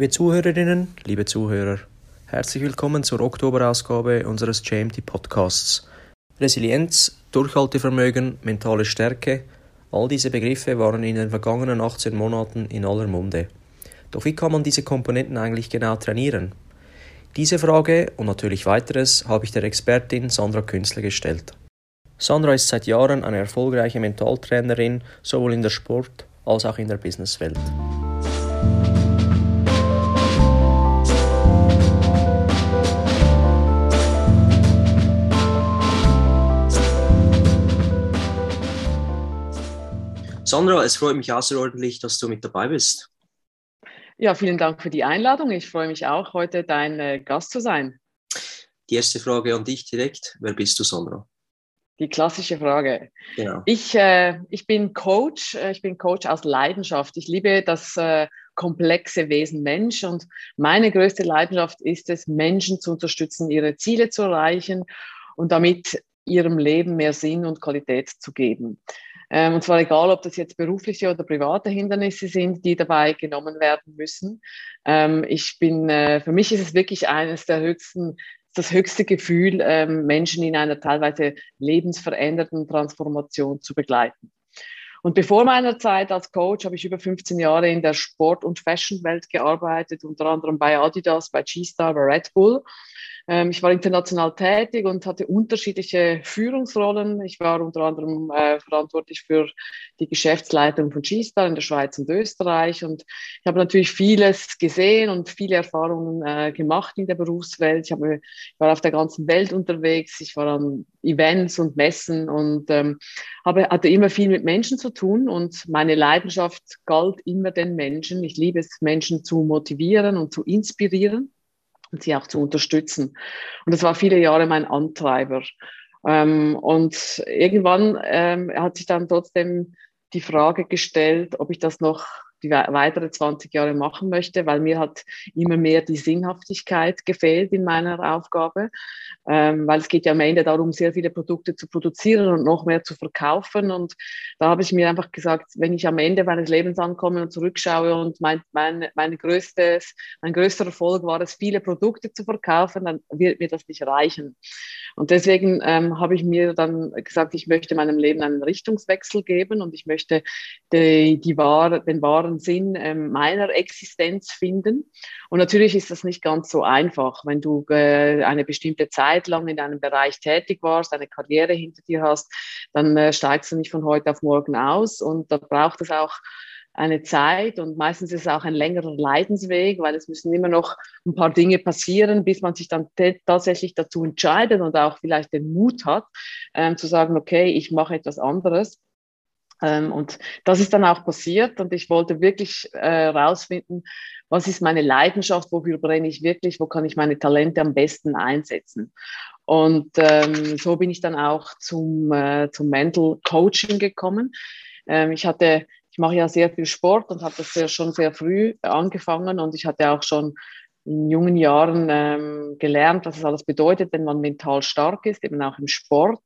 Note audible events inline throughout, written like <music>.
Liebe Zuhörerinnen, liebe Zuhörer, herzlich willkommen zur Oktoberausgabe unseres JMT Podcasts. Resilienz, Durchhaltevermögen, mentale Stärke, all diese Begriffe waren in den vergangenen 18 Monaten in aller Munde. Doch wie kann man diese Komponenten eigentlich genau trainieren? Diese Frage und natürlich weiteres habe ich der Expertin Sandra Künstler gestellt. Sandra ist seit Jahren eine erfolgreiche Mentaltrainerin sowohl in der Sport- als auch in der Businesswelt. Sandra, es freut mich außerordentlich, dass du mit dabei bist. Ja, vielen Dank für die Einladung. Ich freue mich auch, heute dein äh, Gast zu sein. Die erste Frage an dich direkt. Wer bist du, Sandra? Die klassische Frage. Genau. Ich, äh, ich bin Coach. Äh, ich bin Coach aus Leidenschaft. Ich liebe das äh, komplexe Wesen Mensch und meine größte Leidenschaft ist es, Menschen zu unterstützen, ihre Ziele zu erreichen und damit ihrem Leben mehr Sinn und Qualität zu geben. Ähm, und zwar egal, ob das jetzt berufliche oder private Hindernisse sind, die dabei genommen werden müssen. Ähm, ich bin, äh, für mich ist es wirklich eines der höchsten das höchste Gefühl, ähm, Menschen in einer teilweise lebensverändernden Transformation zu begleiten. Und bevor meiner Zeit als Coach habe ich über 15 Jahre in der Sport- und Fashionwelt gearbeitet, unter anderem bei Adidas, bei G-Star, bei Red Bull ich war international tätig und hatte unterschiedliche Führungsrollen. Ich war unter anderem äh, verantwortlich für die Geschäftsleitung von G-Star in der Schweiz und Österreich. Und ich habe natürlich vieles gesehen und viele Erfahrungen äh, gemacht in der Berufswelt. Ich, habe, ich war auf der ganzen Welt unterwegs. Ich war an Events und Messen und ähm, habe, hatte immer viel mit Menschen zu tun. Und meine Leidenschaft galt immer den Menschen. Ich liebe es, Menschen zu motivieren und zu inspirieren und sie auch zu unterstützen. Und das war viele Jahre mein Antreiber. Ähm, und irgendwann ähm, hat sich dann trotzdem die Frage gestellt, ob ich das noch die weitere 20 Jahre machen möchte, weil mir hat immer mehr die Sinnhaftigkeit gefehlt in meiner Aufgabe, ähm, weil es geht ja am Ende darum, sehr viele Produkte zu produzieren und noch mehr zu verkaufen. Und da habe ich mir einfach gesagt, wenn ich am Ende meines Lebens ankomme und zurückschaue und mein, mein, mein, größtes, mein größter Erfolg war es, viele Produkte zu verkaufen, dann wird mir das nicht reichen. Und deswegen ähm, habe ich mir dann gesagt, ich möchte meinem Leben einen Richtungswechsel geben und ich möchte die, die wahre, den wahren Sinn ähm, meiner Existenz finden. Und natürlich ist das nicht ganz so einfach, wenn du äh, eine bestimmte Zeit lang in einem Bereich tätig warst, eine Karriere hinter dir hast, dann äh, steigst du nicht von heute auf morgen aus und da braucht es auch eine Zeit und meistens ist es auch ein längerer Leidensweg, weil es müssen immer noch ein paar Dinge passieren, bis man sich dann tatsächlich dazu entscheidet und auch vielleicht den Mut hat, ähm, zu sagen, okay, ich mache etwas anderes. Ähm, und das ist dann auch passiert und ich wollte wirklich herausfinden, äh, was ist meine Leidenschaft, wofür brenne ich wirklich, wo kann ich meine Talente am besten einsetzen. Und ähm, so bin ich dann auch zum, äh, zum Mental Coaching gekommen. Ähm, ich hatte ich mache ja sehr viel Sport und habe das sehr, schon sehr früh angefangen und ich hatte auch schon in jungen Jahren ähm, gelernt, was es alles bedeutet, wenn man mental stark ist, eben auch im Sport.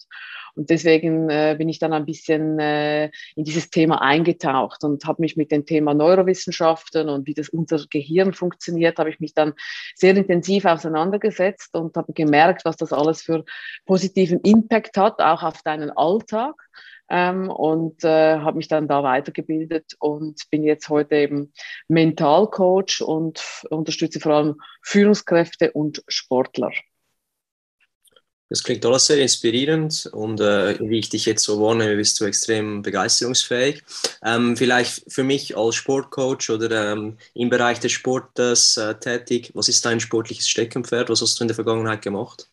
Und deswegen äh, bin ich dann ein bisschen äh, in dieses Thema eingetaucht und habe mich mit dem Thema Neurowissenschaften und wie das unser Gehirn funktioniert, habe ich mich dann sehr intensiv auseinandergesetzt und habe gemerkt, was das alles für positiven Impact hat, auch auf deinen Alltag ähm, und äh, habe mich dann da weitergebildet und bin jetzt heute eben Mentalcoach und unterstütze vor allem Führungskräfte und Sportler. Das klingt alles sehr inspirierend und äh, wie ich dich jetzt so wahrnehme, bist du extrem begeisterungsfähig. Ähm, vielleicht für mich als Sportcoach oder ähm, im Bereich des Sportes äh, tätig, was ist dein sportliches Steckenpferd? Was hast du in der Vergangenheit gemacht?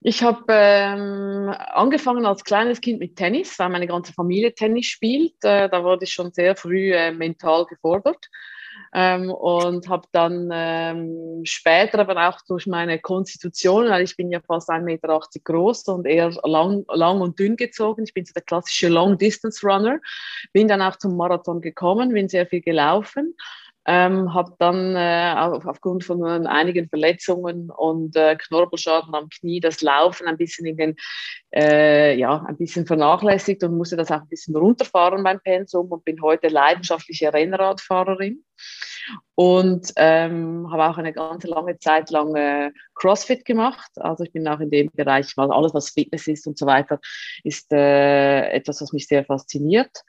Ich habe ähm, angefangen als kleines Kind mit Tennis, weil meine ganze Familie Tennis spielt. Äh, da wurde ich schon sehr früh äh, mental gefordert. Ähm, und habe dann ähm, später aber auch durch meine Konstitution, weil ich bin ja fast 1,80 Meter groß und eher lang, lang und dünn gezogen, ich bin so der klassische Long-Distance-Runner, bin dann auch zum Marathon gekommen, bin sehr viel gelaufen Ähm, habe dann äh, auf, aufgrund von einigen Verletzungen und äh, Knorpelschaden am Knie das Laufen ein bisschen in den, äh, ja, ein bisschen vernachlässigt und musste das auch ein bisschen runterfahren beim Pensum und bin heute leidenschaftliche Rennradfahrerin und ähm, habe auch eine ganz lange Zeit lang äh, CrossFit gemacht. Also ich bin auch in dem Bereich, weil alles, was Fitness ist und so weiter, ist äh, etwas, was mich sehr fasziniert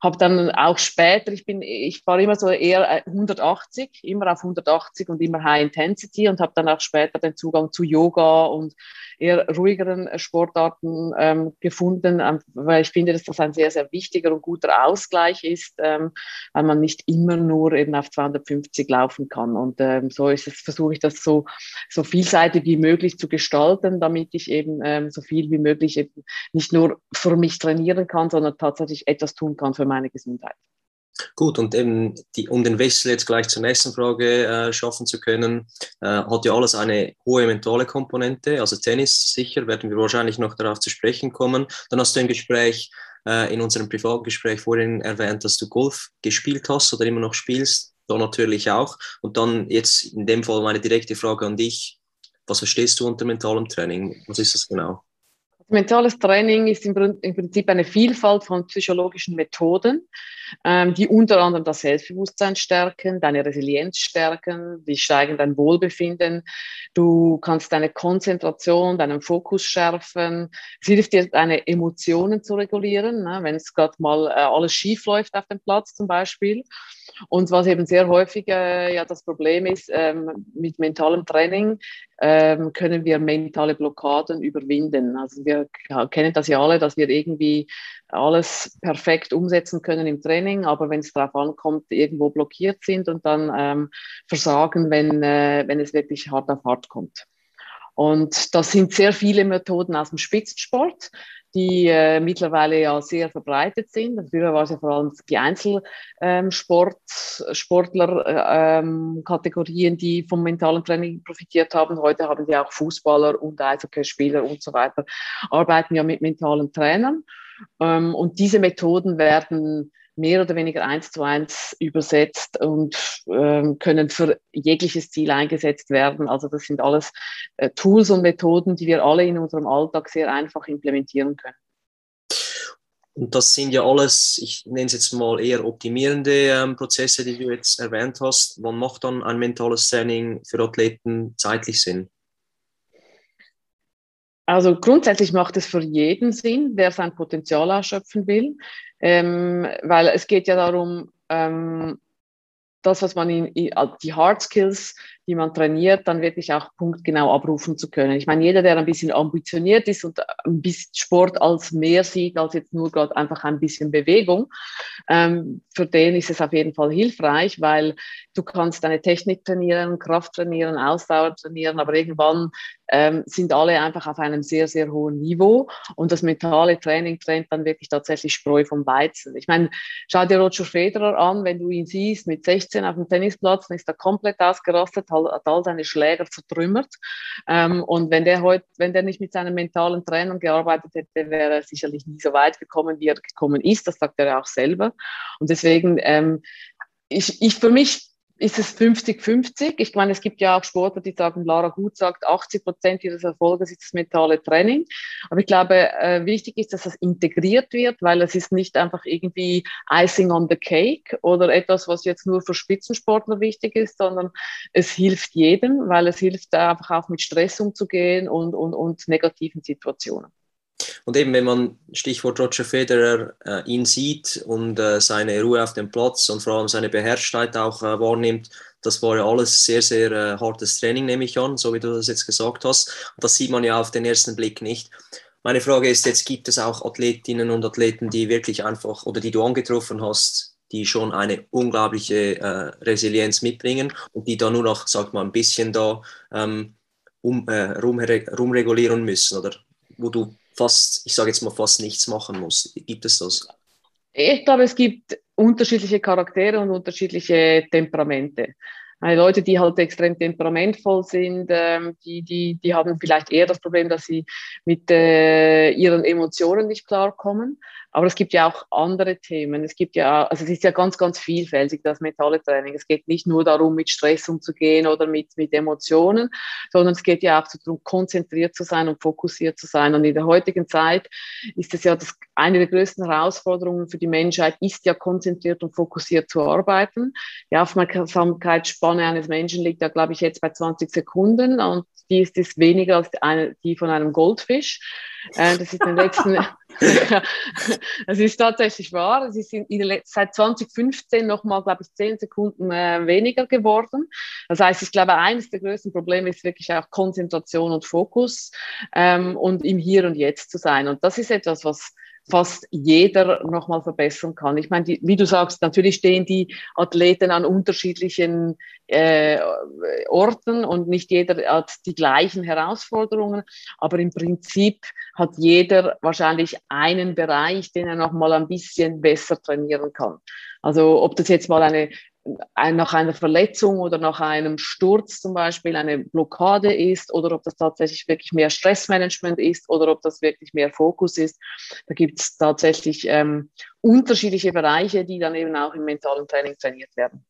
habe dann auch später, ich bin, ich war immer so eher 180, äh, immer auf 180 und immer High Intensity und habe dann auch später den Zugang zu Yoga und eher ruhigeren Sportarten ähm, gefunden, ähm, weil ich finde, dass das ein sehr, sehr wichtiger und guter Ausgleich ist, ähm, weil man nicht immer nur eben auf 250 laufen kann. Und ähm, so ist es, versuche ich das so, so vielseitig wie möglich zu gestalten, damit ich eben ähm, so viel wie möglich eben nicht nur für mich trainieren kann, sondern tatsächlich etwas tun kann für meine Gesundheit. Gut, und eben die, um den Wechsel jetzt gleich zur nächsten Frage äh, schaffen zu können, äh, hat ja alles eine hohe mentale Komponente. Also Tennis sicher, werden wir wahrscheinlich noch darauf zu sprechen kommen. Dann hast du im Gespräch, äh, in unserem Privatgespräch vorhin erwähnt, dass du Golf gespielt hast oder immer noch spielst. Da natürlich auch. Und dann jetzt in dem Fall meine direkte Frage an dich. Was verstehst du unter mentalem Training? Was ist das genau? Mentales Training ist im, Prinzip eine Vielfalt von psychologischen Methoden, ähm, die unter anderem das Selbstbewusstsein stärken, deine Resilienz stärken, die steigen dein Wohlbefinden. Du kannst deine Konzentration, deinen Fokus schärfen. Es hilft dir, deine Emotionen zu regulieren, ne? wenn es gerade mal äh, alles schief läuft auf dem Platz zum Beispiel. Und was eben sehr häufig äh, ja das Problem ist, ähm, mit mentalem Training ähm, können wir mentale Blockaden überwinden. Also wir kennen das ja alle, dass wir irgendwie alles perfekt umsetzen können im Training, aber wenn es darauf ankommt, irgendwo blockiert sind und dann ähm, versagen, wenn, äh, wenn es wirklich hart auf hart kommt. Und das sind sehr viele Methoden aus dem Spitzensport die äh, mittlerweile ja sehr verbreitet sind. Früher war es ja vor allem die Einzelsportler-Kategorien, ähm, ähm, die vom mentalen Training profitiert haben. Heute haben wir auch Fußballer und Eishockeyspieler und so weiter, arbeiten ja mit mentalen Trainern. Ähm, und diese Methoden werden mehr oder weniger eins zu eins übersetzt und ähm, können für jegliches Ziel eingesetzt werden. Also das sind alles äh, Tools und Methoden, die wir alle in unserem Alltag sehr einfach implementieren können. Und das sind ja alles, ich nenne es jetzt mal eher optimierende ähm, Prozesse, die du jetzt erwähnt hast. Wann macht dann ein mentales Training für Athleten zeitlich Sinn? Also grundsätzlich macht es für jeden Sinn, wer sein Potenzial ausschöpfen will. Ähm, weil es geht ja darum, ähm, das, was man in, in, die Hard Skills, die man trainiert, dann wirklich auch punktgenau abrufen zu können. Ich meine, jeder, der ein bisschen ambitioniert ist und ein bisschen Sport als mehr sieht, als jetzt nur gerade einfach ein bisschen Bewegung, ähm, für den ist es auf jeden Fall hilfreich, weil du kannst deine Technik trainieren, Kraft trainieren, Ausdauer trainieren, aber irgendwann ähm, sind alle einfach auf einem sehr, sehr hohen Niveau und das mentale Training trennt dann wirklich tatsächlich Spreu vom Weizen. Ich meine, schau dir Roger Federer an, wenn du ihn siehst mit 16 auf dem Tennisplatz, dann ist er komplett ausgerastet, hat all seine Schläger zertrümmert ähm, und wenn der heute, wenn der nicht mit seinen mentalen Trainern gearbeitet hätte, wäre er sicherlich nie so weit gekommen, wie er gekommen ist, das sagt er auch selber. Und deswegen ähm, ich, ich für mich ist es 50-50. Ich meine, es gibt ja auch Sportler, die sagen, Lara Gut sagt, 80 Prozent ihres Erfolges ist das mentale Training. Aber ich glaube, äh, wichtig ist, dass das integriert wird, weil es ist nicht einfach irgendwie Icing on the Cake oder etwas, was jetzt nur für Spitzensportler wichtig ist, sondern es hilft jedem, weil es hilft einfach auch mit Stress umzugehen und, und, und negativen Situationen. Und eben, wenn man, Stichwort Roger Federer, äh, ihn sieht und äh, seine Ruhe auf dem Platz und vor allem seine Beherrschtheit auch äh, wahrnimmt, das war ja alles sehr, sehr äh, hartes Training, nehme ich an, so wie du das jetzt gesagt hast. Und das sieht man ja auf den ersten Blick nicht. Meine Frage ist jetzt, gibt es auch Athletinnen und Athleten, die wirklich einfach oder die du angetroffen hast, die schon eine unglaubliche äh, Resilienz mitbringen und die da nur noch, sag mal, ein bisschen da ähm, um, äh, rumregulieren müssen oder wo du fast, ich sage jetzt mal, fast nichts machen muss. Gibt es das? Ich glaube, es gibt unterschiedliche Charaktere und unterschiedliche Temperamente. Leute, die halt extrem temperamentvoll sind, ähm, die, die, die haben vielleicht eher das Problem, dass sie mit äh, ihren Emotionen nicht klarkommen. Aber es gibt ja auch andere Themen. Es gibt ja, also es ist ja ganz, ganz vielfältig, das mentale Training. Es geht nicht nur darum, mit Stress umzugehen oder mit, mit Emotionen, sondern es geht ja auch darum, konzentriert zu sein und fokussiert zu sein. Und in der heutigen Zeit ist es ja das, eine der größten Herausforderungen für die Menschheit, ist ja konzentriert und fokussiert zu arbeiten. Die Aufmerksamkeitsspanne eines Menschen liegt ja, glaube ich, jetzt bei 20 Sekunden und die ist, ist weniger als die von einem Goldfisch. Äh, das ist in den letzten, <laughs> <laughs> das ist tatsächlich wahr. Es in, in, seit 2015 nochmal, glaube ich, 10 Sekunden äh, weniger geworden. Das heißt, ich glaube, eines der größten Probleme ist wirklich auch Konzentration und Fokus ähm, und im Hier und Jetzt zu sein. Und das ist etwas, was fast jeder nochmal verbessern kann. Ich meine, die, wie du sagst, natürlich stehen die Athleten an unterschiedlichen äh, Orten und nicht jeder hat die gleichen Herausforderungen, aber im Prinzip hat jeder wahrscheinlich einen Bereich, den er nochmal ein bisschen besser trainieren kann. Also ob das jetzt mal eine nach einer Verletzung oder nach einem Sturz zum Beispiel eine Blockade ist oder ob das tatsächlich wirklich mehr Stressmanagement ist oder ob das wirklich mehr Fokus ist. Da gibt es tatsächlich ähm, unterschiedliche Bereiche, die dann eben auch im mentalen Training trainiert werden.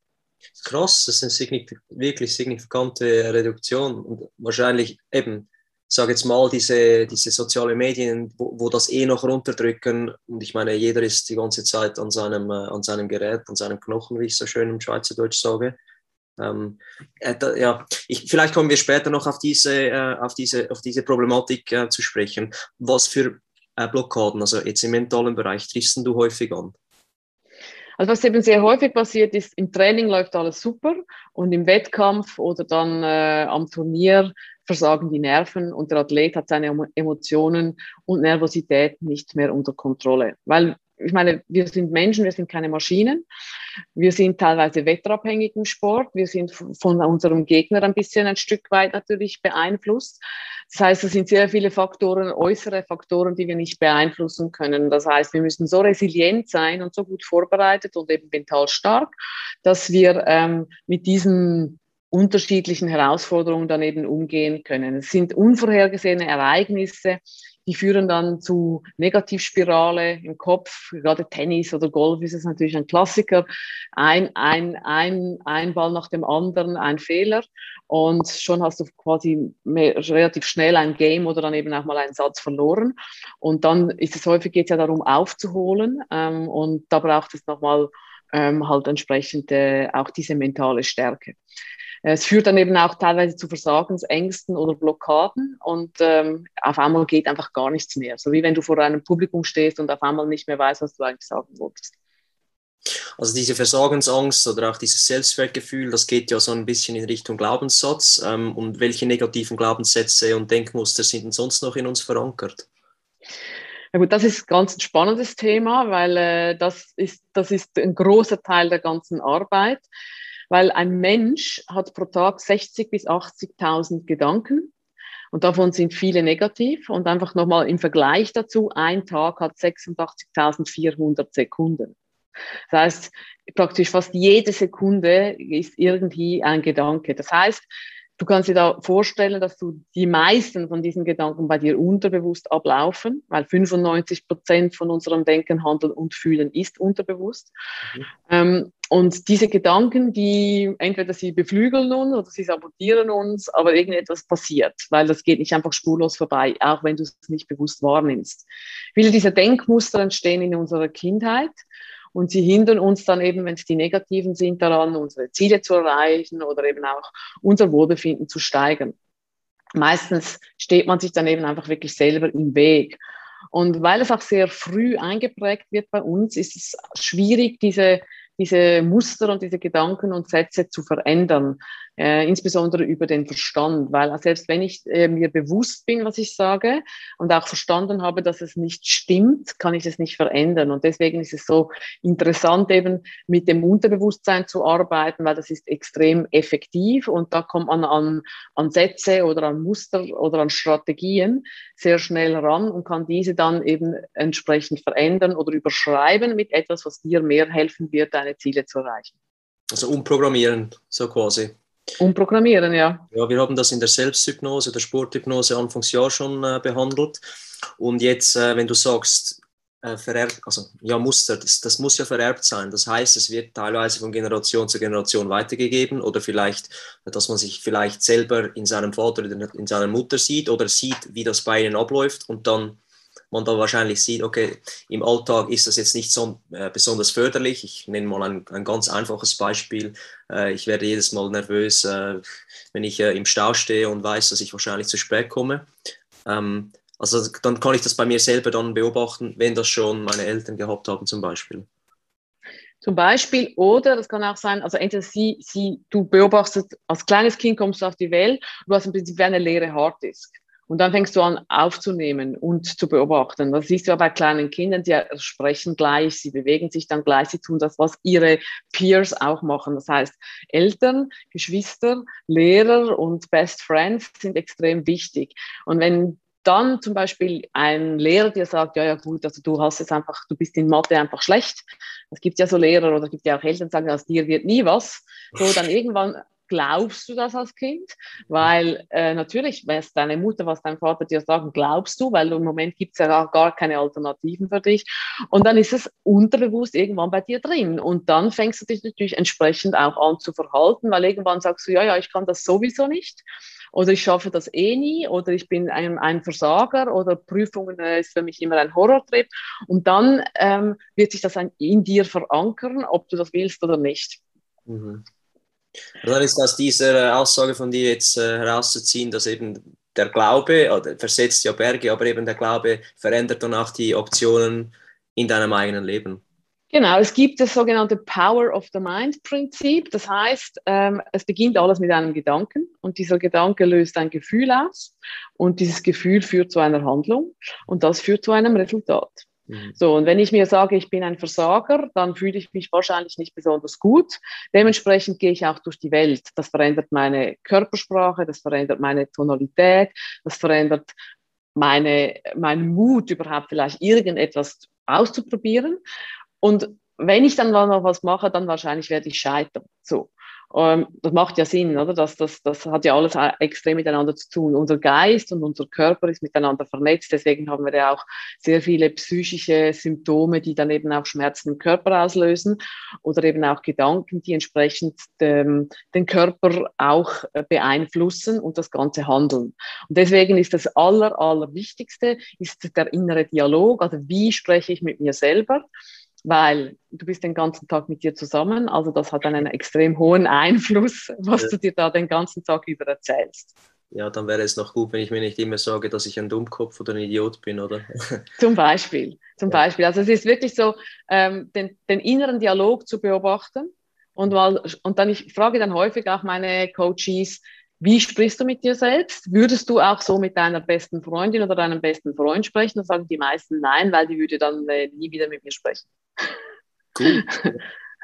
Krass, das ist eine wirklich signifikante Reduktion und wahrscheinlich eben sage jetzt mal, diese, diese sozialen Medien, wo, wo, das eh noch runterdrücken. Und ich meine, jeder ist die ganze Zeit an seinem, äh, an seinem Gerät, an seinem Knochen, wie ich so schön im Schweizerdeutsch sage. Ähm, äh, da, ja, ich, vielleicht kommen wir später noch auf diese, äh, auf diese, auf diese Problematik äh, zu sprechen. Was für äh, Blockaden, also jetzt im mentalen Bereich, triffst du häufig an? Also was eben sehr häufig passiert ist, im Training läuft alles super und im Wettkampf oder dann äh, am Turnier versagen die Nerven und der Athlet hat seine Emotionen und Nervosität nicht mehr unter Kontrolle. Weil ich meine, wir sind Menschen, wir sind keine Maschinen. Wir sind teilweise wetterabhängig im Sport. Wir sind von unserem Gegner ein bisschen ein Stück weit natürlich beeinflusst. Das heißt, es sind sehr viele Faktoren, äußere Faktoren, die wir nicht beeinflussen können. Das heißt, wir müssen so resilient sein und so gut vorbereitet und eben mental stark, dass wir ähm, mit diesen unterschiedlichen Herausforderungen dann eben umgehen können. Es sind unvorhergesehene Ereignisse, die führen dann zu Negativspirale im Kopf. Gerade Tennis oder Golf ist es natürlich ein Klassiker. Ein, ein, ein, ein Ball nach dem anderen, ein Fehler. Und schon hast du quasi mehr, relativ schnell ein Game oder dann eben auch mal einen Satz verloren. Und dann ist es häufig geht es ja darum aufzuholen. Ähm, und da braucht es nochmal ähm, halt entsprechend äh, auch diese mentale Stärke. Es führt dann eben auch teilweise zu Versagensängsten oder Blockaden und ähm, auf einmal geht einfach gar nichts mehr. So wie wenn du vor einem Publikum stehst und auf einmal nicht mehr weißt, was du eigentlich sagen wolltest. Also diese Versagensangst oder auch dieses Selbstwertgefühl, das geht ja so ein bisschen in Richtung Glaubenssatz. Ähm, und welche negativen Glaubenssätze und Denkmuster sind denn sonst noch in uns verankert? Ja gut, das ist ganz ein spannendes Thema, weil äh, das, ist, das ist ein großer Teil der ganzen Arbeit weil ein Mensch hat pro Tag 60 bis 80.000 Gedanken und davon sind viele negativ. Und einfach nochmal im Vergleich dazu, ein Tag hat 86.400 Sekunden. Das heißt, praktisch fast jede Sekunde ist irgendwie ein Gedanke. Das heißt, du kannst dir da vorstellen, dass du die meisten von diesen Gedanken bei dir unterbewusst ablaufen, weil 95 Prozent von unserem Denken, Handeln und Fühlen ist unterbewusst. Mhm. Ähm, und diese Gedanken, die entweder sie beflügeln uns oder sie sabotieren uns, aber irgendetwas passiert, weil das geht nicht einfach spurlos vorbei, auch wenn du es nicht bewusst wahrnimmst. Viele dieser Denkmuster entstehen in unserer Kindheit und sie hindern uns dann eben, wenn es die negativen sind, daran, unsere Ziele zu erreichen oder eben auch unser Wohlbefinden zu steigern. Meistens steht man sich dann eben einfach wirklich selber im Weg. Und weil es auch sehr früh eingeprägt wird bei uns, ist es schwierig, diese diese Muster und diese Gedanken und Sätze zu verändern, äh, insbesondere über den Verstand, weil selbst wenn ich äh, mir bewusst bin, was ich sage und auch verstanden habe, dass es nicht stimmt, kann ich es nicht verändern. Und deswegen ist es so interessant, eben mit dem Unterbewusstsein zu arbeiten, weil das ist extrem effektiv und da kommt man an, an Sätze oder an Muster oder an Strategien sehr schnell ran und kann diese dann eben entsprechend verändern oder überschreiben mit etwas, was dir mehr helfen wird, deine Ziele zu erreichen. Also umprogrammieren, so quasi. Umprogrammieren, ja. Ja, wir haben das in der Selbsthypnose, der Sporthypnose Anfangsjahr schon äh, behandelt. Und jetzt, äh, wenn du sagst, äh, vererbt, also ja, Muster, das, das muss ja vererbt sein. Das heißt, es wird teilweise von Generation zu Generation weitergegeben oder vielleicht, dass man sich vielleicht selber in seinem Vater oder in seiner Mutter sieht oder sieht, wie das bei ihnen abläuft und dann man da wahrscheinlich sieht, okay, im Alltag ist das jetzt nicht so äh, besonders förderlich. Ich nenne mal ein, ein ganz einfaches Beispiel. Äh, ich werde jedes Mal nervös, äh, wenn ich äh, im Stau stehe und weiß, dass ich wahrscheinlich zu spät komme. Ähm, also dann kann ich das bei mir selber dann beobachten, wenn das schon meine Eltern gehabt haben zum Beispiel. Zum Beispiel, oder das kann auch sein, also entweder sie, sie, du beobachtest, als kleines Kind kommst du auf die Welt, du hast im Prinzip eine leere Harddisk. Und dann fängst du an aufzunehmen und zu beobachten. Das siehst du ja bei kleinen Kindern, die sprechen gleich, sie bewegen sich dann gleich, sie tun das, was ihre Peers auch machen. Das heißt, Eltern, Geschwister, Lehrer und Best Friends sind extrem wichtig. Und wenn dann zum Beispiel ein Lehrer dir sagt, ja, ja gut, also du hast es einfach, du bist in Mathe einfach schlecht. Es gibt ja so Lehrer oder es gibt ja auch Eltern, die sagen, aus dir wird nie was. So, dann <laughs> irgendwann glaubst du das als Kind? Weil äh, natürlich, was deine Mutter, was dein Vater dir sagen, glaubst du, weil im Moment gibt es ja gar, keine Alternativen für dich. Und dann ist es unterbewusst irgendwann bei dir drin. Und dann fängst du dich natürlich entsprechend auch an zu verhalten, weil irgendwann sagst du, ja, ja, ich kann das sowieso nicht oder ich schaffe das eh nie oder ich bin ein, ein Versager oder Prüfungen äh, ist für mich immer ein Horrortrip. Und dann ähm, wird sich das in dir verankern, ob du das willst oder nicht. Mhm. Und dann ist aus dieser Aussage von dir jetzt äh, herauszuziehen, dass eben der Glaube, oder versetzt ja Berge, aber eben der Glaube verändert dann auch die Optionen in deinem eigenen Leben. Genau, es gibt das sogenannte Power of the Mind Prinzip. Das heißt, ähm, es beginnt alles mit einem Gedanken und dieser Gedanke löst ein Gefühl aus und dieses Gefühl führt zu einer Handlung und das führt zu einem Resultat. Mhm. So, und wenn ich mir sage, ich bin ein Versager, dann fühle ich mich wahrscheinlich nicht besonders gut. Dementsprechend gehe ich auch durch die Welt. Das verändert meine Körpersprache, das verändert meine Tonalität, das verändert meine, meinen Mut, überhaupt vielleicht irgendetwas auszuprobieren. Und wenn ich dann noch was mache, dann wahrscheinlich werde ich scheitern. So. Ähm, das macht ja Sinn, oder? Das, das, das hat ja alles extrem miteinander zu tun. Unser Geist und unser Körper ist miteinander vernetzt. Deswegen haben wir ja auch sehr viele psychische Symptome, die dann eben auch Schmerzen im Körper auslösen oder eben auch Gedanken, die entsprechend dem, den Körper auch äh, beeinflussen und das ganze Handeln. Und deswegen ist das aller, allerwichtigste ist der innere Dialog. Also wie spreche ich mit mir selber? Weil du bist den ganzen Tag mit dir zusammen, also das hat einen extrem hohen Einfluss, was ja. du dir da den ganzen Tag über erzählst. Ja, dann wäre es noch gut, wenn ich mir nicht immer sage, dass ich ein Dummkopf oder ein Idiot bin, oder? <laughs> Zum Beispiel, zum ja. Beispiel. Also es ist wirklich so, ähm, den, den inneren Dialog zu beobachten und, mal, und dann ich frage dann häufig auch meine Coaches, wie sprichst du mit dir selbst? Würdest du auch so mit deiner besten Freundin oder deinem besten Freund sprechen? Dann sagen die meisten nein, weil die würde dann äh, nie wieder mit mir sprechen. Cool.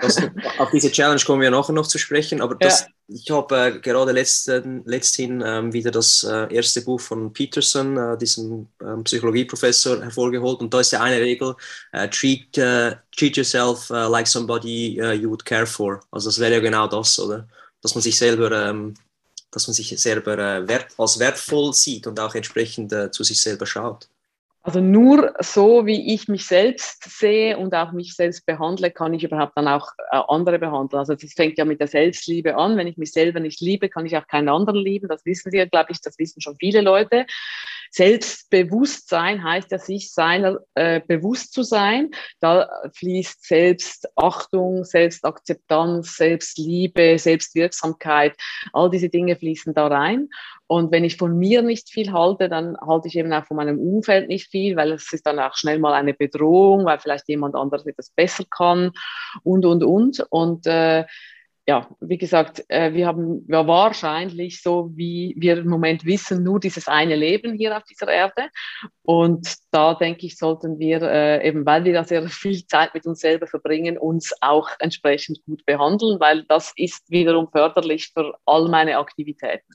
Das, auf diese Challenge kommen wir nachher noch zu sprechen, aber das, ja. ich habe äh, gerade letzten, letzthin ähm, wieder das äh, erste Buch von Peterson, äh, diesem ähm, Psychologieprofessor, hervorgeholt und da ist ja eine Regel, äh, treat, äh, treat yourself uh, like somebody you would care for. Also das wäre ja genau das, oder? Dass man sich selber ähm, dass man sich selber äh, wert, als wertvoll sieht und auch entsprechend äh, zu sich selber schaut. Also nur so, wie ich mich selbst sehe und auch mich selbst behandle, kann ich überhaupt dann auch äh, andere behandeln. Also das fängt ja mit der Selbstliebe an. Wenn ich mich selber nicht liebe, kann ich auch keinen anderen lieben. Das wissen wir, glaube ich, das wissen schon viele Leute. Selbstbewusstsein heißt ja, sich seiner äh, bewusst zu sein. Da fließt Selbstachtung, Selbstakzeptanz, Selbstliebe, Selbstwirksamkeit. All diese Dinge fließen da rein. Und wenn ich von mir nicht viel halte, dann halte ich eben auch von meinem Umfeld nicht viel, weil es ist dann auch schnell mal eine Bedrohung, weil vielleicht jemand anderes etwas besser kann und, und, und. Und äh, ja, wie gesagt, äh, wir haben ja wahrscheinlich so, wie wir im Moment wissen, nur dieses eine Leben hier auf dieser Erde. Und da denke ich, sollten wir äh, eben, weil wir da sehr viel Zeit mit uns selber verbringen, uns auch entsprechend gut behandeln, weil das ist wiederum förderlich für all meine Aktivitäten.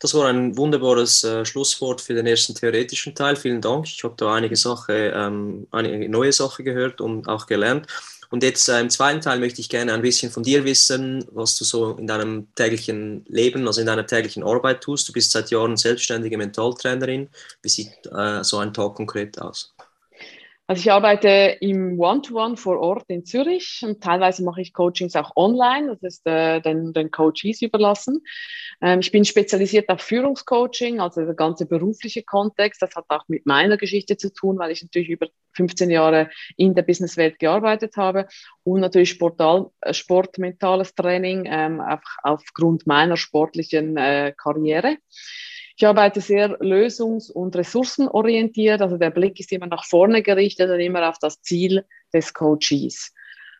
Das war ein wunderbares äh, Schlusswort für den ersten theoretischen Teil. Vielen Dank. Ich habe da einige Sache, ähm, einige neue Sachen gehört und auch gelernt. Und jetzt äh, im zweiten Teil möchte ich gerne ein bisschen von dir wissen, was du so in deinem täglichen Leben, also in deiner täglichen Arbeit tust. Du bist seit Jahren selbstständige Mentaltrainerin. Wie sieht äh, so ein Tag konkret aus? Also ich arbeite im One-to-One -One vor Ort in Zürich und teilweise mache ich Coachings auch online, das ist äh, den, den Coaches überlassen. Ähm, ich bin spezialisiert auf Führungscoaching, also der ganze berufliche Kontext. Das hat auch mit meiner Geschichte zu tun, weil ich natürlich über 15 Jahre in der Businesswelt gearbeitet habe und natürlich Sportal, äh, sportmentales Training ähm, auf, aufgrund meiner sportlichen äh, Karriere. Ich arbeite sehr lösungs- und ressourcenorientiert, also der Blick ist immer nach vorne gerichtet und immer auf das Ziel des Coaches.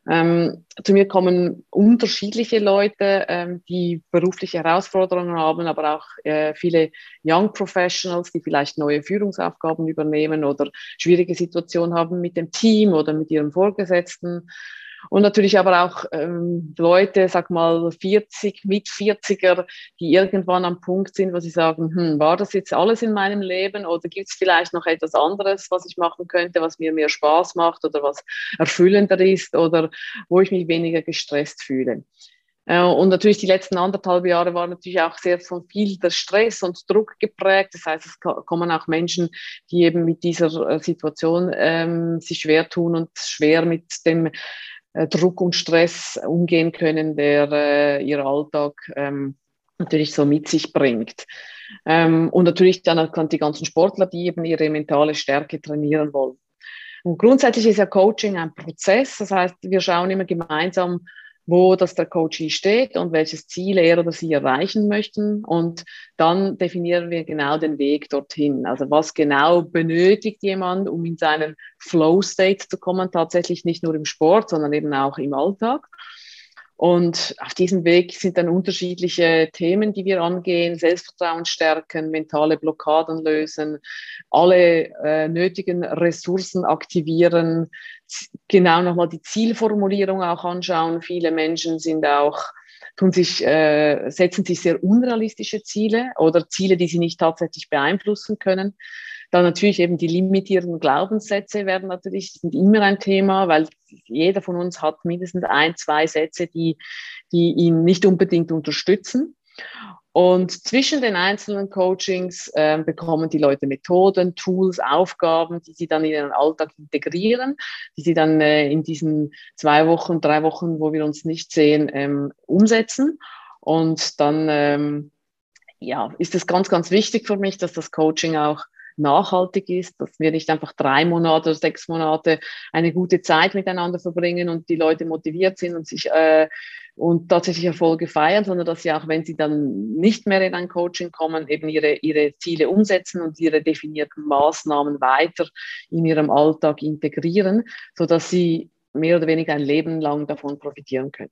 Ähm, zu mir kommen unterschiedliche Leute, ähm, die berufliche Herausforderungen haben, aber auch äh, viele Young Professionals, die vielleicht neue Führungsaufgaben übernehmen oder schwierige Situationen haben mit dem Team oder mit ihrem Vorgesetzten. Und natürlich aber auch ähm, Leute, sag mal 40, mit 40er, die irgendwann am Punkt sind, wo sie sagen, hm, war das jetzt alles in meinem Leben oder gibt es vielleicht noch etwas anderes, was ich machen könnte, was mir mehr Spaß macht oder was erfüllender ist oder wo ich mich weniger gestresst fühle. Äh, und natürlich die letzten anderthalb Jahre waren natürlich auch sehr von viel der Stress und Druck geprägt. Das heißt, es kommen auch Menschen, die eben mit dieser äh, Situation ähm, sich schwer tun und schwer mit dem Druck und Stress umgehen können, der äh, ihr Alltag ähm, natürlich so mit sich bringt. Ähm, und natürlich dann die ganzen Sportler, die eben ihre mentale Stärke trainieren wollen. Und grundsätzlich ist ja Coaching ein Prozess. Das heißt, wir schauen immer gemeinsam, wo das der Coach steht und welches Ziel er oder sie erreichen möchten. Und dann definieren wir genau den Weg dorthin. Also was genau benötigt jemand, um in seinen Flow State zu kommen, tatsächlich nicht nur im Sport, sondern eben auch im Alltag. Und auf diesem Weg sind dann unterschiedliche Themen, die wir angehen, Selbstvertrauen stärken, mentale Blockaden lösen, alle äh, nötigen Ressourcen aktivieren, genau nochmal die Zielformulierung auch anschauen. Viele Menschen sind auch tun sich, äh, setzen sich sehr unrealistische Ziele oder Ziele, die sie nicht tatsächlich beeinflussen können. Dann natürlich eben die limitierenden Glaubenssätze werden natürlich sind immer ein Thema, weil jeder von uns hat mindestens ein, zwei Sätze, die, die ihn nicht unbedingt unterstützen. Und zwischen den einzelnen Coachings äh, bekommen die Leute Methoden, Tools, Aufgaben, die sie dann in ihren Alltag integrieren, die sie dann äh, in diesen zwei Wochen, drei Wochen, wo wir uns nicht sehen, ähm, umsetzen. Und dann ähm, ja, ist es ganz, ganz wichtig für mich, dass das Coaching auch nachhaltig ist, dass wir nicht einfach drei Monate oder sechs Monate eine gute Zeit miteinander verbringen und die Leute motiviert sind und sich äh, und tatsächlich Erfolge feiern, sondern dass sie auch, wenn sie dann nicht mehr in ein Coaching kommen, eben ihre, ihre Ziele umsetzen und ihre definierten Maßnahmen weiter in ihrem Alltag integrieren, so dass sie mehr oder weniger ein Leben lang davon profitieren können.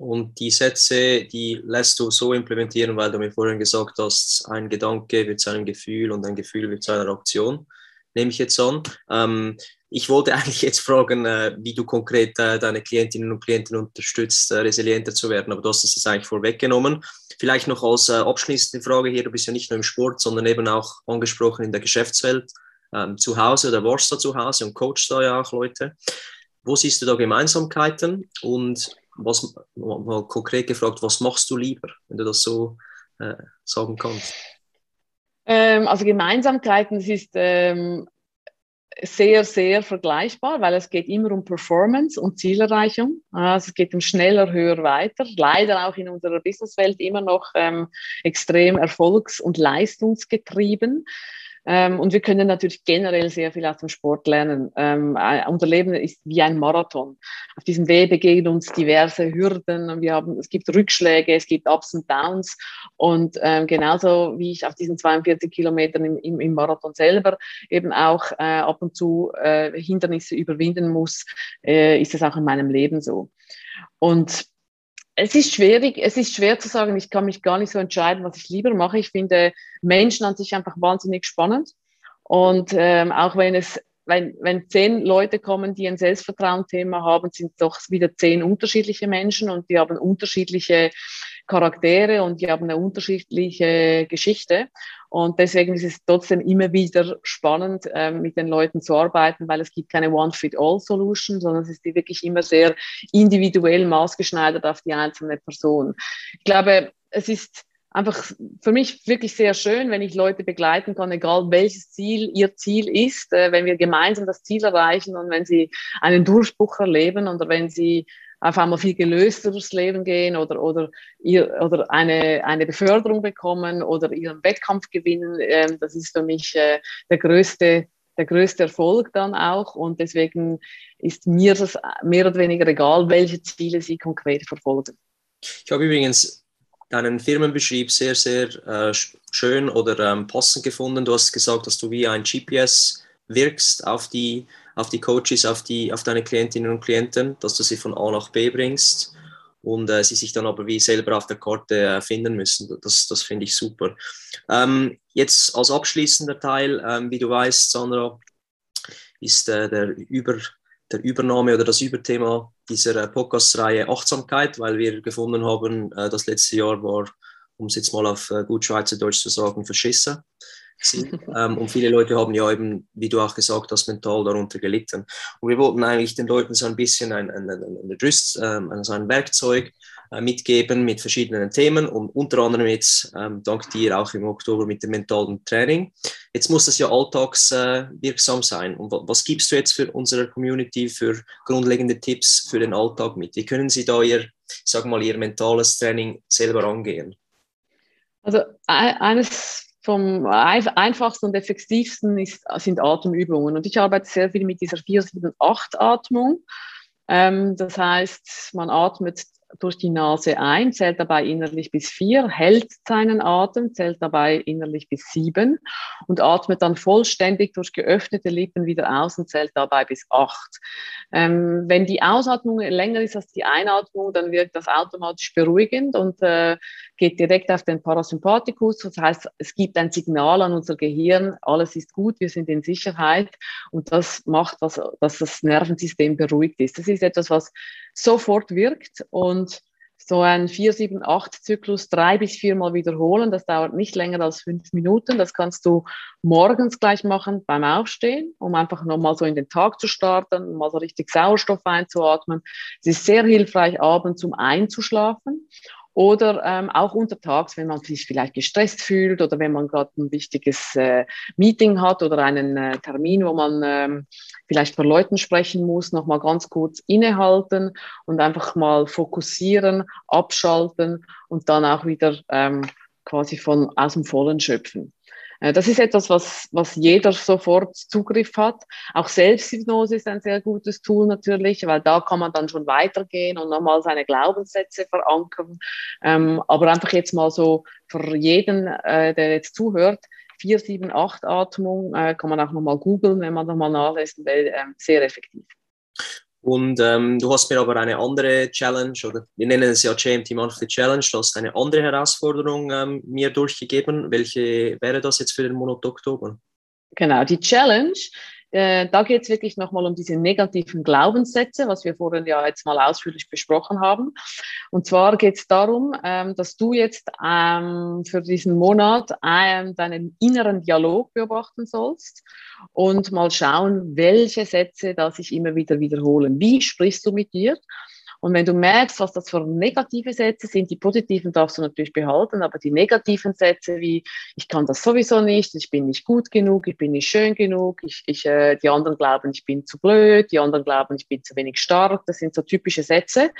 Und die Sätze, die lässt du so implementieren, weil du mir vorhin gesagt hast, ein Gedanke wird zu einem Gefühl und ein Gefühl wird zu einer Aktion, nehme ich jetzt an. Ähm, ich wollte <laughs> eigentlich jetzt fragen, äh, wie du konkret äh, deine Klientinnen und Klienten unterstützt, äh, resilienter zu werden, aber du hast es jetzt eigentlich vorweggenommen. Vielleicht noch als äh, abschließende Frage hier, du bist ja nicht nur im Sport, sondern eben auch angesprochen in der Geschäftswelt, ähm, zu Hause oder warst du zu Hause und coachst da ja auch Leute. Wo siehst du da Gemeinsamkeiten und was, mal konkret gefragt, was machst du lieber, wenn du das so äh, sagen kannst? Ähm, also Gemeinsamkeiten, es ist ähm, sehr, sehr vergleichbar, weil es geht immer um Performance und Zielerreichung. Also es geht um schneller, höher, weiter. Leider auch in unserer Businesswelt immer noch ähm, extrem erfolgs- und leistungsgetrieben. Ähm, und wir können natürlich generell sehr viel aus dem Sport lernen. Ähm, äh, unser Leben ist wie ein Marathon. Auf diesem Weg begegnen uns diverse Hürden. Wir haben, es gibt Rückschläge, es gibt Ups und Downs. Und ähm, genauso wie ich auf diesen 42 Kilometern im, im, im Marathon selber eben auch äh, ab und zu äh, Hindernisse überwinden muss, äh, ist es auch in meinem Leben so. Und es ist schwierig, es ist schwer zu sagen, ich kann mich gar nicht so entscheiden, was ich lieber mache. Ich finde Menschen an sich einfach wahnsinnig spannend. Und ähm, auch wenn es, wenn, wenn zehn Leute kommen, die ein Selbstvertrauen-Thema haben, sind doch wieder zehn unterschiedliche Menschen und die haben unterschiedliche Charaktere und die haben eine unterschiedliche Geschichte. Und deswegen ist es trotzdem immer wieder spannend, äh, mit den Leuten zu arbeiten, weil es gibt keine One-Fit-All-Solution, sondern es ist wirklich immer sehr individuell maßgeschneidert auf die einzelne Person. Ich glaube, es ist einfach für mich wirklich sehr schön, wenn ich Leute begleiten kann, egal welches Ziel ihr Ziel ist, äh, wenn wir gemeinsam das Ziel erreichen und wenn sie einen Durchbruch erleben oder wenn sie auf einmal viel gelöster durchs Leben gehen oder, oder, ihr, oder eine, eine Beförderung bekommen oder ihren Wettkampf gewinnen. Ähm, das ist für mich äh, der größte der größte Erfolg dann auch. Und deswegen ist mir das mehr oder weniger egal, welche Ziele Sie konkret verfolgen. Ich habe übrigens deinen Firmenbeschrieb sehr, sehr äh, schön oder ähm, passend gefunden. Du hast gesagt, dass du wie ein GPS wirkst auf die, auf die Coaches, auf, die, auf deine Klientinnen und Klienten, dass du sie von A nach B bringst und äh, sie sich dann aber wie selber auf der Karte äh, finden müssen. Das, das finde ich super. Ähm, jetzt als abschließender Teil, ähm, wie du weißt, Sandra, ist äh, der, Über, der Übernahme oder das Überthema dieser äh, Podcast-Reihe Achtsamkeit, weil wir gefunden haben, äh, das letzte Jahr war, um es jetzt mal auf äh, gut Schweizerdeutsch zu sagen, verschissen. <laughs> ähm, und viele Leute haben ja eben, wie du auch gesagt hast, mental darunter gelitten. Und wir wollten eigentlich den Leuten so ein bisschen ein, ein, ein, ein Rüst, ähm, so ein Werkzeug äh, mitgeben mit verschiedenen Themen und unter anderem jetzt ähm, dank dir auch im Oktober mit dem mentalen Training. Jetzt muss das ja alltagswirksam äh, sein. Und was gibst du jetzt für unsere Community für grundlegende Tipps für den Alltag mit? Wie können Sie da Ihr, sag mal, Ihr mentales Training selber angehen? Also eines vom einfachsten und effektivsten ist, sind Atemübungen. Und ich arbeite sehr viel mit dieser 4-7-8-Atmung. Ähm, das heißt, man atmet durch die Nase ein, zählt dabei innerlich bis vier, hält seinen Atem, zählt dabei innerlich bis sieben und atmet dann vollständig durch geöffnete Lippen wieder aus und zählt dabei bis acht. Ähm, wenn die Ausatmung länger ist als die Einatmung, dann wirkt das automatisch beruhigend und äh, geht direkt auf den Parasympathikus. Das heißt, es gibt ein Signal an unser Gehirn, alles ist gut, wir sind in Sicherheit und das macht, was, dass das Nervensystem beruhigt ist. Das ist etwas, was sofort wirkt und so ein 4-7-8-Zyklus drei bis viermal wiederholen. Das dauert nicht länger als fünf Minuten. Das kannst du morgens gleich machen beim Aufstehen, um einfach nochmal so in den Tag zu starten, mal so richtig Sauerstoff einzuatmen. Es ist sehr hilfreich abends, um einzuschlafen. Oder ähm, auch untertags, wenn man sich vielleicht gestresst fühlt oder wenn man gerade ein wichtiges äh, Meeting hat oder einen äh, Termin, wo man ähm, vielleicht vor Leuten sprechen muss, nochmal ganz kurz innehalten und einfach mal fokussieren, abschalten und dann auch wieder ähm, quasi von aus dem Vollen schöpfen. Äh, das ist etwas, was, was jeder sofort Zugriff hat. Auch Selbsthypnose ist ein sehr gutes Tool natürlich, weil da kann man dann schon weitergehen und nochmal seine Glaubenssätze verankern. Ähm, aber einfach jetzt mal so für jeden, äh, der jetzt zuhört, 4, 7, 8 Atmung, äh, kann man auch nochmal googeln, wenn man nochmal nachlesen will, äh, sehr effektiv. Und ähm, du hast mir aber eine andere Challenge, oder wir nennen es ja GMT Monthly Challenge, du hast eine andere Herausforderung ähm, mir durchgegeben. Welche wäre das jetzt für den Monat Oktober? Genau, die Challenge äh, da geht es wirklich nochmal um diese negativen Glaubenssätze, was wir vorhin ja jetzt mal ausführlich besprochen haben. Und zwar geht es darum, ähm, dass du jetzt ähm, für diesen Monat ähm, deinen inneren Dialog beobachten sollst und mal schauen, welche Sätze da sich immer wieder wiederholen. Wie sprichst du mit dir? Und wenn du merkst, was das für negative Sätze sind, die positiven darfst du natürlich behalten, aber die negativen Sätze wie ich kann das sowieso nicht, ich bin nicht gut genug, ich bin nicht schön genug, ich, ich, äh, die anderen glauben, ich bin zu blöd, die anderen glauben, ich bin zu wenig stark, das sind so typische Sätze.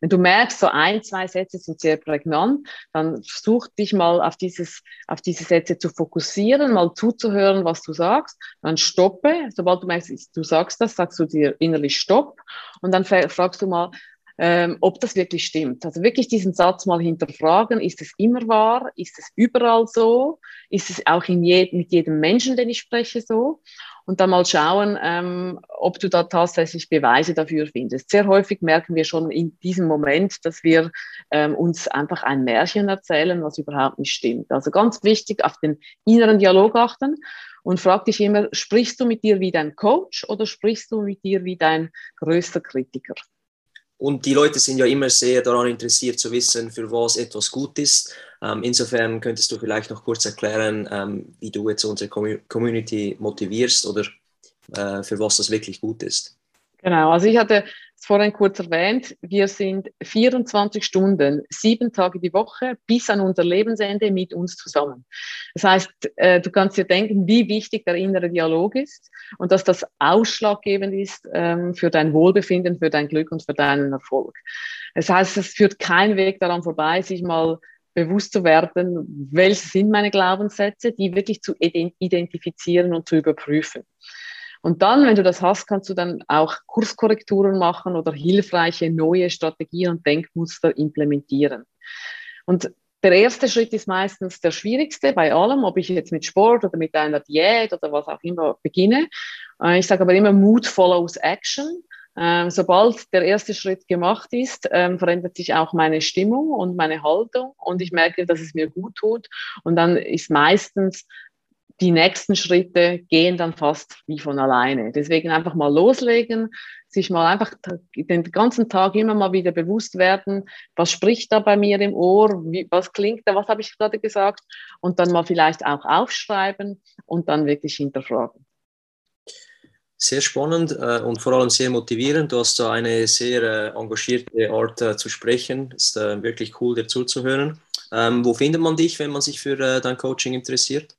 Wenn du merkst, so ein, zwei Sätze sind sehr prägnant, dann versuch dich mal auf, dieses, auf diese Sätze zu fokussieren, mal zuzuhören, was du sagst, dann stoppe. Sobald du merkst, du sagst das, sagst du dir innerlich Stopp und dann fragst du mal, ähm, ob das wirklich stimmt. Also wirklich diesen Satz mal hinterfragen, ist es immer wahr? Ist es überall so? Ist es auch in je mit jedem Menschen, den ich spreche, so? Und dann mal schauen, ähm, ob du da tatsächlich Beweise dafür findest. Sehr häufig merken wir schon in diesem Moment, dass wir ähm, uns einfach ein Märchen erzählen, was überhaupt nicht stimmt. Also ganz wichtig, auf den inneren Dialog achten und frag dich immer, sprichst du mit dir wie dein Coach oder sprichst du mit dir wie dein größter Kritiker? Und die Leute sind ja immer sehr daran interessiert zu wissen, für was etwas gut ist. Ähm, insofern könntest du vielleicht noch kurz erklären, ähm, wie du jetzt unsere Community motivierst oder äh, für was das wirklich gut ist. Genau, also ich hatte vorhin kurz erwähnt, wir sind 24 Stunden, sieben Tage die Woche bis an unser Lebensende mit uns zusammen. Das heißt, äh, du kannst dir denken, wie wichtig der innere Dialog ist und dass das ausschlaggebend ist ähm, für dein Wohlbefinden, für dein Glück und für deinen Erfolg. Das heißt, es führt kein Weg daran vorbei, sich mal bewusst zu werden, welche sind meine Glaubenssätze, die wirklich zu identifizieren und zu überprüfen. Und dann, wenn du das hast, kannst du dann auch Kurskorrekturen machen oder hilfreiche neue Strategien und Denkmuster implementieren. Und der erste Schritt ist meistens der schwierigste bei allem, ob ich jetzt mit Sport oder mit einer Diät oder was auch immer beginne. Äh, ich sage aber immer, Mood follows Action. Ähm, sobald der erste Schritt gemacht ist, ähm, verändert sich auch meine Stimmung und meine Haltung und ich merke, dass es mir gut tut. Und dann ist meistens die nächsten Schritte gehen dann fast wie von alleine. Deswegen einfach mal loslegen, sich mal einfach den ganzen Tag immer mal wieder bewusst werden, was spricht da bei mir im Ohr, wie, was klingt da, was habe ich gerade gesagt und dann mal vielleicht auch aufschreiben und dann wirklich hinterfragen. Sehr spannend äh, und vor allem sehr motivierend. Du hast da eine sehr äh, engagierte Art äh, zu sprechen. Ist wirklich cool, dir zuzuhören. Ähm, wo findet man dich, wenn man sich für dein Coaching interessiert?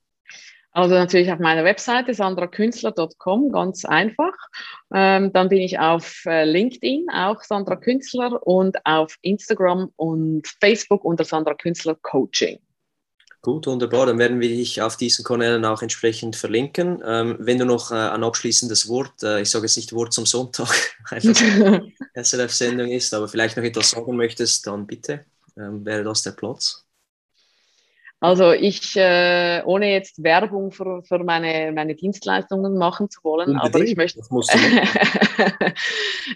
Also natürlich auf meiner Webseite sandrakünstler.com, ganz einfach. Ähm, dann bin ich auf äh, LinkedIn, auch Sandra Künstler, und auf Instagram und Facebook unter Sandra Künstler Coaching. Gut, wunderbar. Dann werden wir dich auf diesen Kanälen auch entsprechend verlinken. Ähm, wenn du noch äh, ein abschließendes Wort, äh, ich sage jetzt nicht Wort zum Sonntag, <laughs> einfach <laughs> SRF-Sendung ist, aber vielleicht noch etwas sagen möchtest, dann bitte, ähm, wäre das der Platz. Also ich, äh, ohne jetzt Werbung für, für meine, meine Dienstleistungen machen zu wollen, Unbedingt. aber ich möchte, <laughs>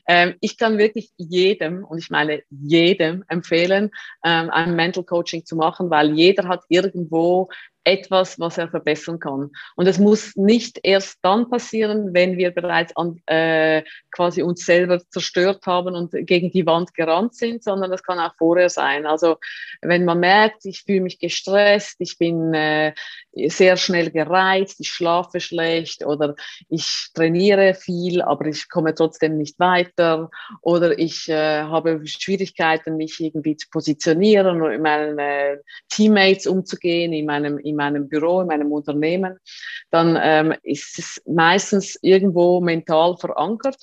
ähm, ich kann wirklich jedem, und ich meine jedem empfehlen, ähm, ein Mental Coaching zu machen, weil jeder hat irgendwo etwas, was er verbessern kann. Und es muss nicht erst dann passieren, wenn wir bereits an, äh, quasi uns selber zerstört haben und gegen die Wand gerannt sind, sondern das kann auch vorher sein. Also wenn man merkt, ich fühle mich gestresst, ich bin äh, sehr schnell gereizt, ich schlafe schlecht oder ich trainiere viel, aber ich komme trotzdem nicht weiter oder ich äh, habe Schwierigkeiten, mich irgendwie zu positionieren und mit meinen äh, Teammates umzugehen, in meinem, in meinem Büro, in meinem Unternehmen, dann ähm, ist es meistens irgendwo mental verankert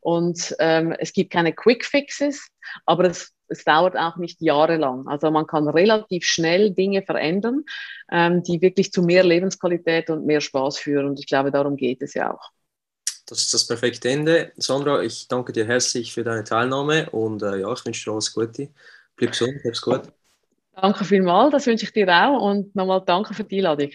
und ähm, es gibt keine Quick Fixes, aber es, es dauert auch nicht jahrelang. Also man kann relativ schnell Dinge verändern, ähm, die wirklich zu mehr Lebensqualität und mehr Spaß führen. Und ich glaube, darum geht es ja auch. Das ist das perfekte Ende. Sandra, ich danke dir herzlich für deine Teilnahme und äh, ja, ich wünsche dir alles Gute. Bleib gesund, hab's gut. Danke vielmals, das wünsche ich dir auch und nochmal danke für die Einladung.